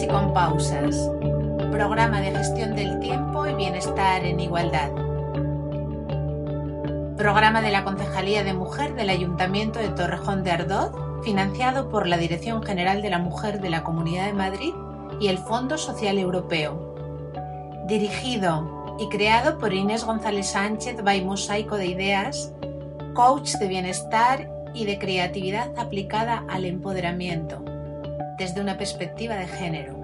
y con pausas. Programa de gestión del tiempo y bienestar en igualdad. Programa de la Concejalía de Mujer del Ayuntamiento de Torrejón de Ardoz, financiado por la Dirección General de la Mujer de la Comunidad de Madrid y el Fondo Social Europeo. Dirigido y creado por Inés González Sánchez by Mosaico de Ideas, coach de bienestar y de creatividad aplicada al empoderamiento desde una perspectiva de género.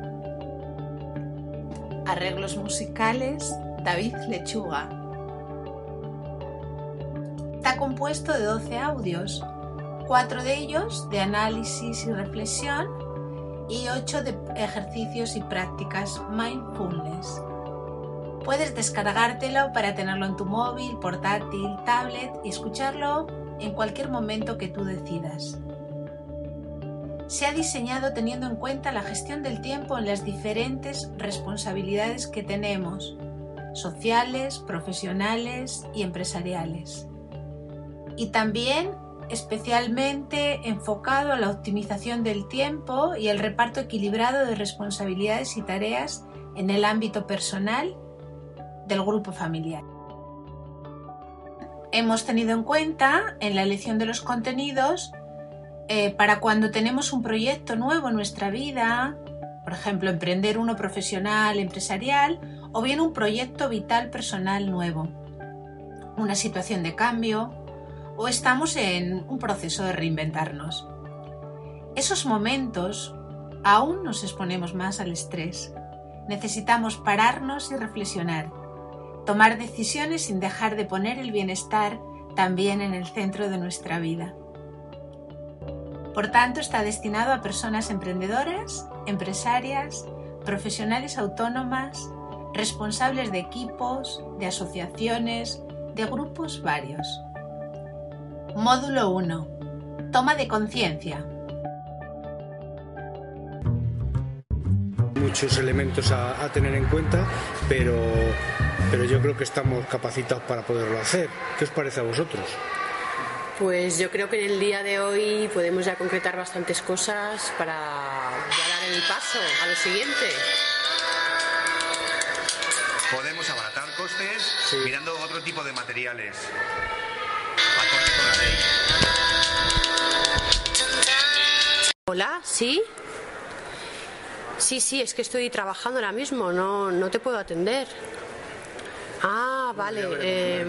Arreglos musicales, David Lechuga. Está compuesto de 12 audios, cuatro de ellos de análisis y reflexión y 8 de ejercicios y prácticas mindfulness. Puedes descargártelo para tenerlo en tu móvil, portátil, tablet y escucharlo en cualquier momento que tú decidas se ha diseñado teniendo en cuenta la gestión del tiempo en las diferentes responsabilidades que tenemos, sociales, profesionales y empresariales. Y también especialmente enfocado a la optimización del tiempo y el reparto equilibrado de responsabilidades y tareas en el ámbito personal del grupo familiar. Hemos tenido en cuenta en la elección de los contenidos eh, para cuando tenemos un proyecto nuevo en nuestra vida, por ejemplo, emprender uno profesional, empresarial, o bien un proyecto vital personal nuevo, una situación de cambio, o estamos en un proceso de reinventarnos. Esos momentos aún nos exponemos más al estrés. Necesitamos pararnos y reflexionar, tomar decisiones sin dejar de poner el bienestar también en el centro de nuestra vida. Por tanto, está destinado a personas emprendedoras, empresarias, profesionales autónomas, responsables de equipos, de asociaciones, de grupos varios. Módulo 1. Toma de conciencia. Muchos elementos a, tener en cuenta, pero, pero yo creo que estamos capacitados para poderlo hacer. ¿Qué os parece a vosotros? Pues yo creo que en el día de hoy podemos ya concretar bastantes cosas para ya dar el paso a lo siguiente. Podemos abaratar costes mirando otro tipo de materiales. Hola, ¿sí? Sí, sí, es que estoy trabajando ahora mismo, no, no te puedo atender. Ah, vale.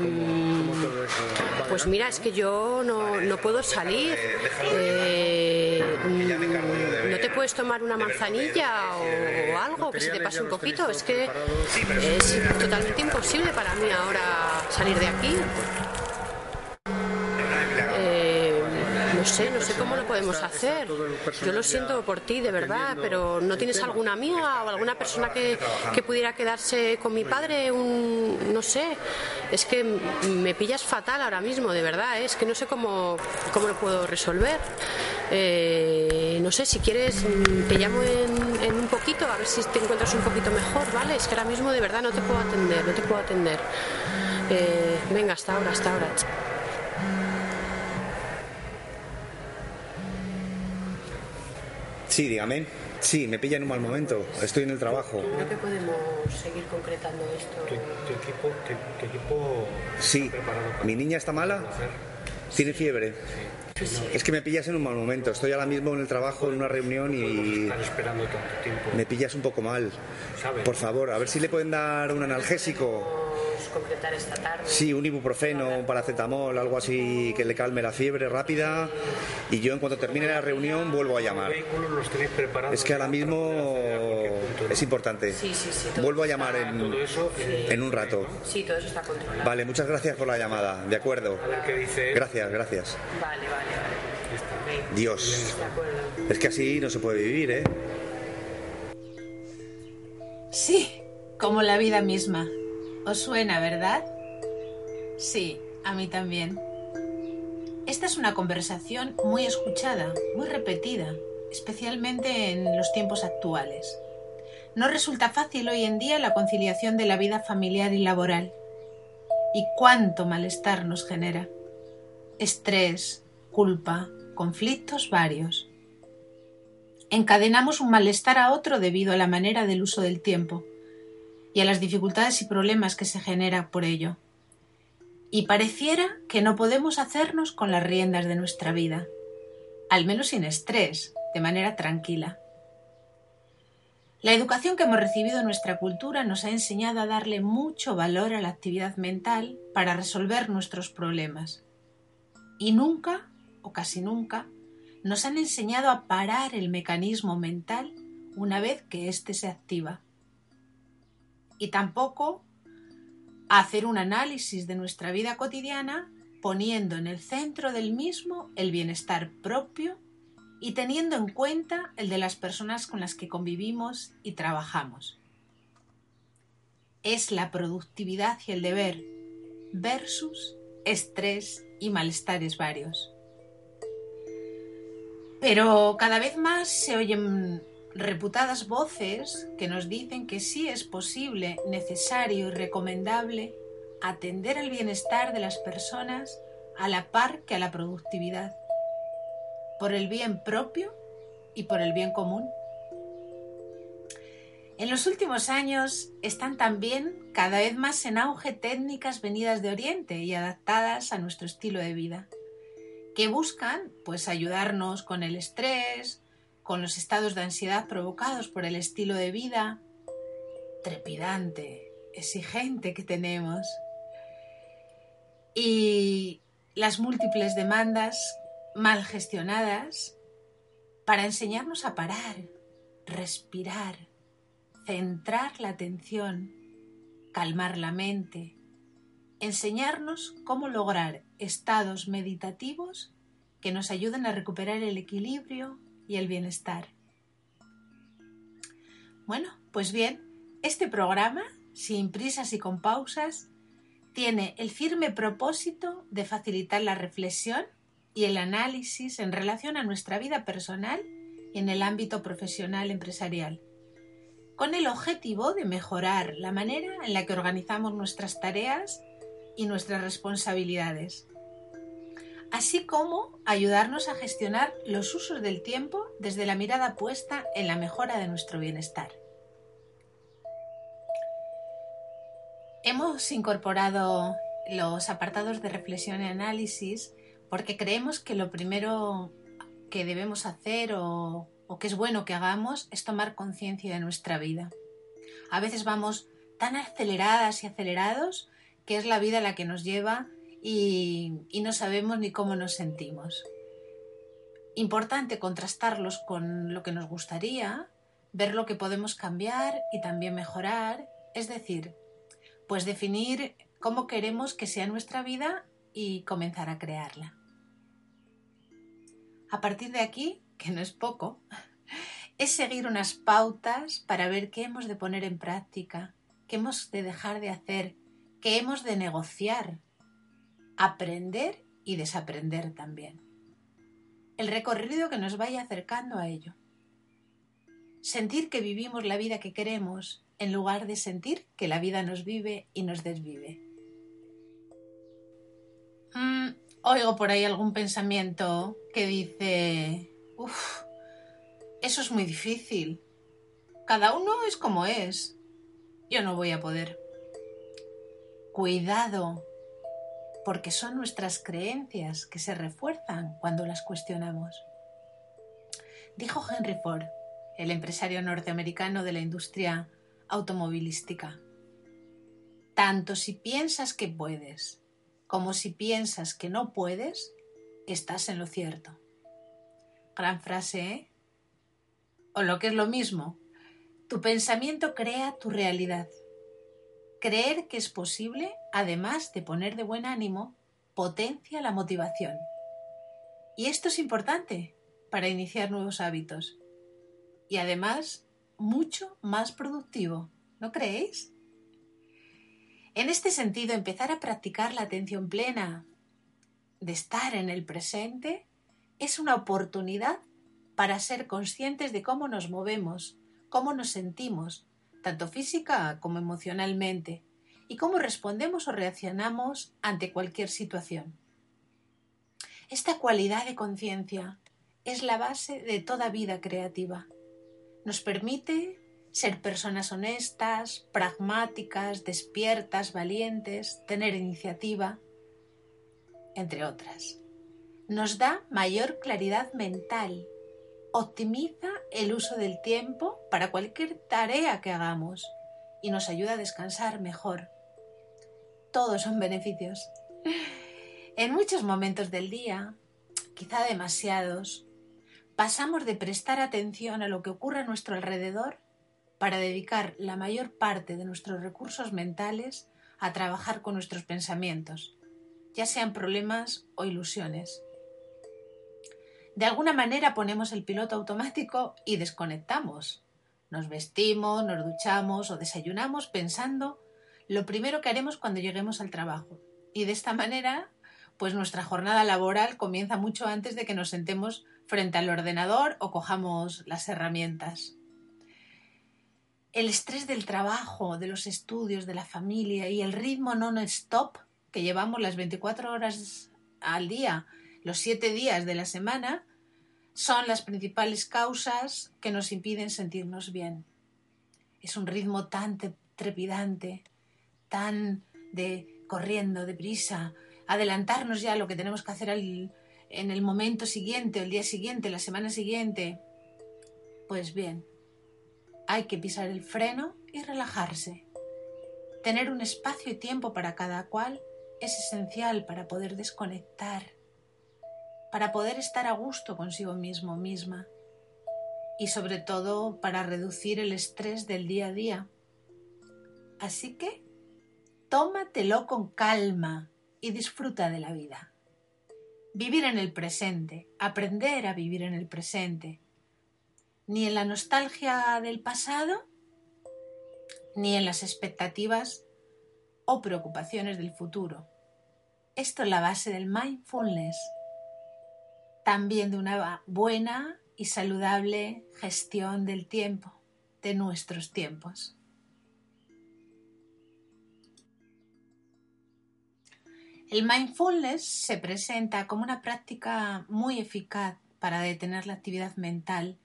Pues mira, es que yo no, no puedo salir. Eh, ¿No te puedes tomar una manzanilla o algo que se te pase un poquito? Es que es totalmente imposible para mí ahora salir de aquí. No sé, no sé cómo lo podemos hacer. Yo lo siento por ti, de verdad, pero ¿no tienes alguna amiga o alguna persona que, pudiera quedarse con mi padre? Un, no sé, es que me pillas fatal ahora mismo, de verdad, ¿eh? es que no sé cómo, cómo lo puedo resolver. Eh, no sé, si quieres, te llamo en, un poquito, a ver si te encuentras un poquito mejor, ¿vale? Es que ahora mismo de verdad no te puedo atender, no te puedo atender. Eh, venga, hasta ahora, hasta ahora. Sí, dígame. Sí, me pilla en un mal momento. Estoy en el trabajo. Creo que podemos seguir concretando esto. ¿Qué, equipo, qué, equipo sí. ¿Mi niña está mala? ¿Tiene fiebre? Es que me pillas en un mal momento. Estoy ahora mismo en el trabajo, en una reunión y. esperando tanto tiempo. Me pillas un poco mal. Por favor, a ver si le pueden dar un analgésico concretar esta tarde. Sí, un ibuprofeno, un paracetamol, algo así que le calme la fiebre rápida. Y yo en cuanto termine la reunión vuelvo a llamar. Es que ahora mismo es importante. Sí, sí, sí, vuelvo a llamar en, en un rato. Sí, todo eso está controlado. Vale, muchas gracias por la llamada. De acuerdo. Gracias, gracias. Vale, vale, vale. Dios. Es que así no se puede vivir, ¿eh? Sí, como la vida misma. ¿Os suena, verdad? Sí, a mí también. Esta es una conversación muy escuchada, muy repetida, especialmente en los tiempos actuales. No resulta fácil hoy en día la conciliación de la vida familiar y laboral. ¿Y cuánto malestar nos genera? Estrés, culpa, conflictos varios. encadenamos un malestar a otro debido a la manera del uso del tiempo y a las dificultades y problemas que se generan por ello. Y pareciera que no podemos hacernos con las riendas de nuestra vida, al menos sin estrés, de manera tranquila. La educación que hemos recibido en nuestra cultura nos ha enseñado a darle mucho valor a la actividad mental para resolver nuestros problemas. Y nunca, o casi nunca, nos han enseñado a parar el mecanismo mental una vez que éste se activa. Y tampoco hacer un análisis de nuestra vida cotidiana poniendo en el centro del mismo el bienestar propio y teniendo en cuenta el de las personas con las que convivimos y trabajamos. Es la productividad y el deber versus estrés y malestares varios. Pero cada vez más se oyen reputadas voces que nos dicen que sí es posible, necesario y recomendable atender al bienestar de las personas a la par que a la productividad por el bien propio y por el bien común. En los últimos años están también cada vez más en auge técnicas venidas de Oriente y adaptadas a nuestro estilo de vida, que buscan pues ayudarnos con el estrés, con los estados de ansiedad provocados por el estilo de vida trepidante, exigente que tenemos. Y las múltiples demandas mal gestionadas para enseñarnos a parar, respirar, centrar la atención, calmar la mente, enseñarnos cómo lograr estados meditativos que nos ayuden a recuperar el equilibrio y el bienestar. Bueno, pues bien, este programa, sin prisas y con pausas, tiene el firme propósito de facilitar la reflexión y el análisis en relación a nuestra vida personal y en el ámbito profesional empresarial, con el objetivo de mejorar la manera en la que organizamos nuestras tareas y nuestras responsabilidades, así como ayudarnos a gestionar los usos del tiempo desde la mirada puesta en la mejora de nuestro bienestar. Hemos incorporado los apartados de reflexión y análisis porque creemos que lo primero que debemos hacer o, que es bueno que hagamos es tomar conciencia de nuestra vida. A veces vamos tan aceleradas y acelerados que es la vida la que nos lleva y, no sabemos ni cómo nos sentimos. Importante contrastarlos con lo que nos gustaría, ver lo que podemos cambiar y también mejorar, es decir, pues definir cómo queremos que sea nuestra vida y comenzar a crearla. A partir de aquí, que no es poco, es seguir unas pautas para ver qué hemos de poner en práctica, qué hemos de dejar de hacer, qué hemos de negociar, aprender y desaprender también. El recorrido que nos vaya acercando a ello. Sentir que vivimos la vida que queremos en lugar de sentir que la vida nos vive y nos desvive. Mm, oigo por ahí algún pensamiento que dice, uff, eso es muy difícil. Cada uno es como es. Yo no voy a poder. Cuidado, porque son nuestras creencias que se refuerzan cuando las cuestionamos. Dijo Henry Ford, el empresario norteamericano de la industria automovilística. Tanto si piensas que puedes como si piensas que no puedes, estás en lo cierto. Gran frase, ¿eh? O lo que es lo mismo, tu pensamiento crea tu realidad. Creer que es posible, además de poner de buen ánimo, potencia la motivación. Y esto es importante para iniciar nuevos hábitos. Y además, mucho más productivo, ¿no creéis? En este sentido, empezar a practicar la atención plena, de estar en el presente, es una oportunidad para ser conscientes de cómo nos movemos, cómo nos sentimos, tanto física como emocionalmente, y cómo respondemos o reaccionamos ante cualquier situación. Esta cualidad de conciencia es la base de toda vida creativa. Nos permite ser personas honestas, pragmáticas, despiertas, valientes, tener iniciativa, entre otras. Nos da mayor claridad mental, optimiza el uso del tiempo para cualquier tarea que hagamos y nos ayuda a descansar mejor. Todos son beneficios. En muchos momentos del día, quizá demasiados, pasamos de prestar atención a lo que ocurre a nuestro alrededor para dedicar la mayor parte de nuestros recursos mentales a trabajar con nuestros pensamientos, ya sean problemas o ilusiones. De alguna manera ponemos el piloto automático y desconectamos. Nos vestimos, nos duchamos o desayunamos pensando lo primero que haremos cuando lleguemos al trabajo. Y de esta manera, pues nuestra jornada laboral comienza mucho antes de que nos sentemos frente al ordenador o cojamos las herramientas el estrés del trabajo, de los estudios, de la familia y el ritmo non-stop que llevamos las 24 horas al día, los 7 días de la semana, son las principales causas que nos impiden sentirnos bien. Es un ritmo tan trepidante, tan de corriendo, deprisa, adelantarnos ya lo que tenemos que hacer en el momento siguiente, el día siguiente, la semana siguiente. Pues bien, hay que pisar el freno y relajarse. Tener un espacio y tiempo para cada cual es esencial para poder desconectar, para poder estar a gusto consigo mismo misma y sobre todo para reducir el estrés del día a día. Así que tómatelo con calma y disfruta de la vida. Vivir en el presente, aprender a vivir en el presente, ni en la nostalgia del pasado, ni en las expectativas o preocupaciones del futuro. Esto es la base del mindfulness, también de una buena y saludable gestión del tiempo, de nuestros tiempos. El mindfulness se presenta como una práctica muy eficaz para detener la actividad mental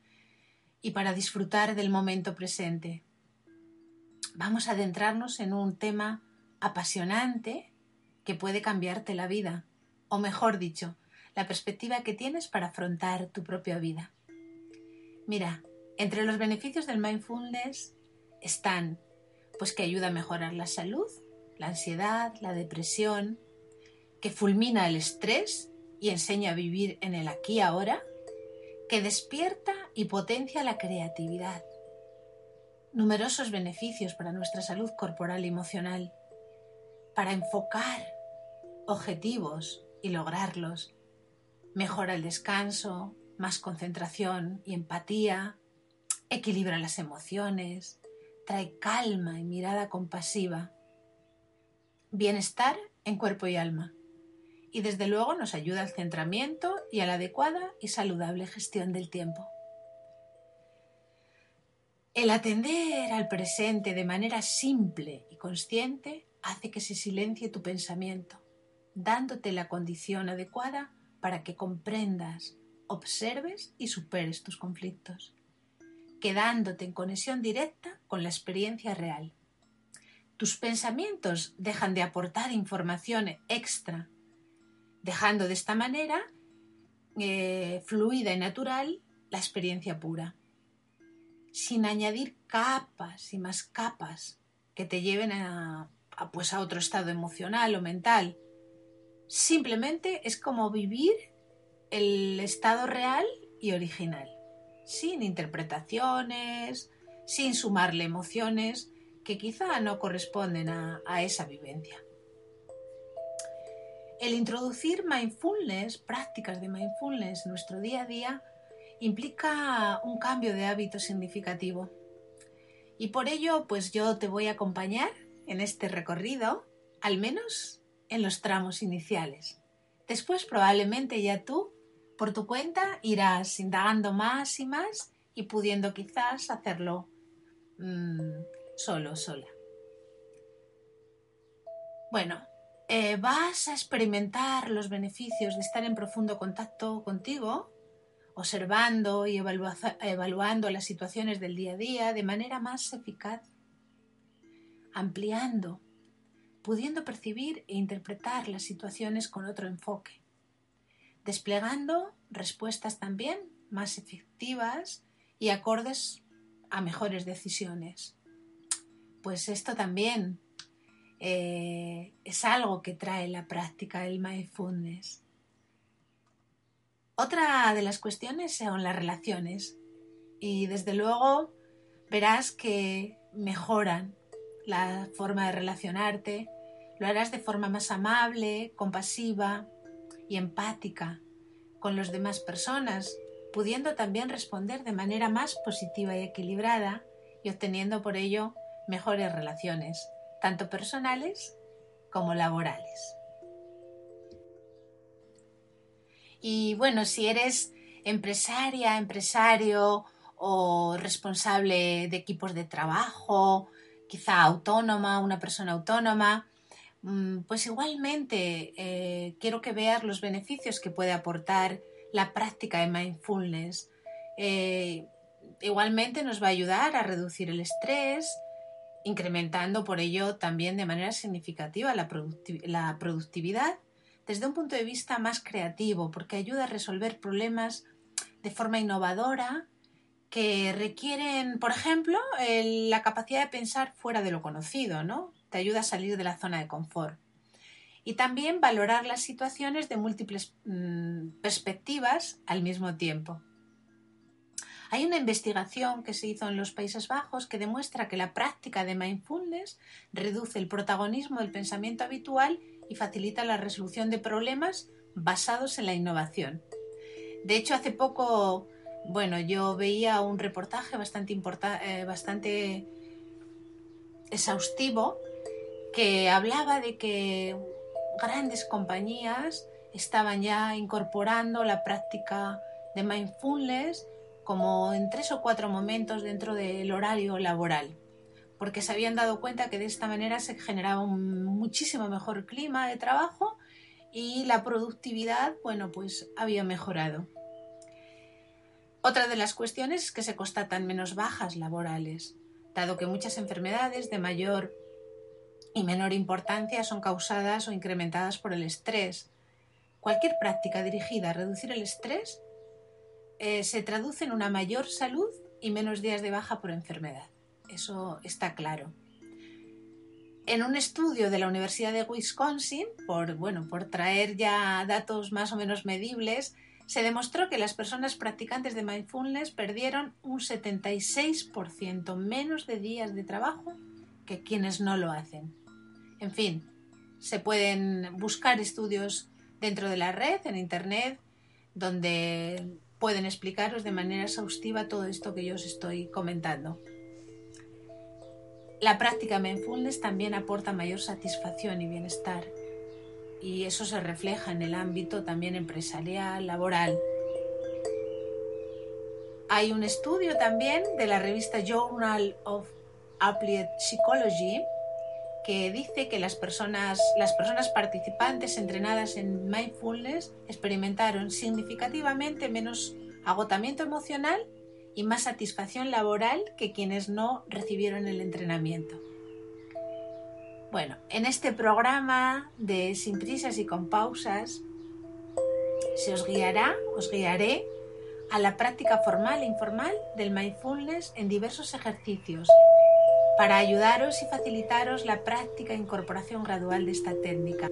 y para disfrutar del momento presente. Vamos a adentrarnos en un tema apasionante que puede cambiarte la vida, o mejor dicho, la perspectiva que tienes para afrontar tu propia vida. Mira, entre los beneficios del mindfulness están pues que ayuda a mejorar la salud, la ansiedad, la depresión, que fulmina el estrés y enseña a vivir en el aquí ahora, que despierta y potencia la creatividad. Numerosos beneficios para nuestra salud corporal y emocional, para enfocar objetivos y lograrlos. Mejora el descanso, más concentración y empatía, equilibra las emociones, trae calma y mirada compasiva, bienestar en cuerpo y alma y desde luego nos ayuda al centramiento y a la adecuada y saludable gestión del tiempo. El atender al presente de manera simple y consciente hace que se silencie tu pensamiento, dándote la condición adecuada para que comprendas, observes y superes tus conflictos, quedándote en conexión directa con la experiencia real. Tus pensamientos dejan de aportar información extra dejando de esta manera eh, fluida y natural la experiencia pura, sin añadir capas y más capas que te lleven a, pues a otro estado emocional o mental. Simplemente es como vivir el estado real y original, sin interpretaciones, sin sumarle emociones que quizá no corresponden a esa vivencia. El introducir mindfulness, prácticas de mindfulness en nuestro día a día, implica un cambio de hábito significativo. Y por ello, pues yo te voy a acompañar en este recorrido, al menos en los tramos iniciales. Después probablemente ya tú, por tu cuenta, irás indagando más y más y pudiendo quizás hacerlo mm, solo, sola. Bueno, eh, vas a experimentar los beneficios de estar en profundo contacto contigo observando y evaluando las situaciones del día a día de manera más eficaz, ampliando, pudiendo percibir e interpretar las situaciones con otro enfoque, desplegando respuestas también más efectivas y acordes a mejores decisiones. Pues esto también eh, es algo que trae la práctica del mindfulness. Otra de las cuestiones son las relaciones y desde luego verás que mejoran la forma de relacionarte, harás de forma más amable, compasiva y empática con las demás personas, pudiendo también responder de manera más positiva y equilibrada y obteniendo por ello mejores relaciones, tanto personales como laborales. Y bueno, si eres empresaria, empresario o responsable de equipos de trabajo, quizá autónoma, una persona autónoma, pues igualmente eh, quiero que veas los beneficios que puede aportar la práctica de mindfulness. Eh, igualmente nos va a ayudar a reducir el estrés, incrementando por ello también de manera significativa la productividad desde un punto de vista más creativo, porque ayuda a resolver problemas de forma innovadora que requieren, por ejemplo, la capacidad de pensar fuera de lo conocido, ¿no? Te ayuda a salir de la zona de confort. Y también valorar las situaciones de múltiples mm, perspectivas al mismo tiempo. Hay una investigación que se hizo en los Países Bajos que demuestra que la práctica de mindfulness reduce el protagonismo del pensamiento habitual y facilita la resolución de problemas basados en la innovación. De hecho, hace poco, bueno, yo veía un reportaje bastante, eh, bastante exhaustivo que hablaba de que grandes compañías estaban ya incorporando la práctica de mindfulness como en tres o cuatro momentos dentro del horario laboral porque se habían dado cuenta que de esta manera se generaba un muchísimo mejor clima de trabajo y la productividad, bueno, pues había mejorado. Otra de las cuestiones es que se constatan menos bajas laborales, dado que muchas enfermedades de mayor y menor importancia son causadas o incrementadas por el estrés. Cualquier práctica dirigida a reducir el estrés eh, se traduce en una mayor salud y menos días de baja por enfermedad eso está claro. En un estudio de la Universidad de Wisconsin, por, bueno, por traer ya datos más o menos medibles, se demostró que las personas practicantes de mindfulness perdieron un 76% menos de días de trabajo que quienes no lo hacen. En fin, se pueden buscar estudios dentro de la red, en Internet, donde pueden explicaros de manera exhaustiva todo esto que yo os estoy comentando. La práctica mindfulness también aporta mayor satisfacción y bienestar y eso se refleja en el ámbito también empresarial, laboral. Hay un estudio también de la revista Journal of Applied Psychology que dice que las personas, las personas participantes entrenadas en mindfulness experimentaron significativamente menos agotamiento emocional y más satisfacción laboral que quienes no recibieron el entrenamiento. Bueno, en este programa de Sin prisas y con pausas se os guiará, os guiaré a la práctica formal e informal del mindfulness en diversos ejercicios para ayudaros y facilitaros la práctica e incorporación gradual de esta técnica.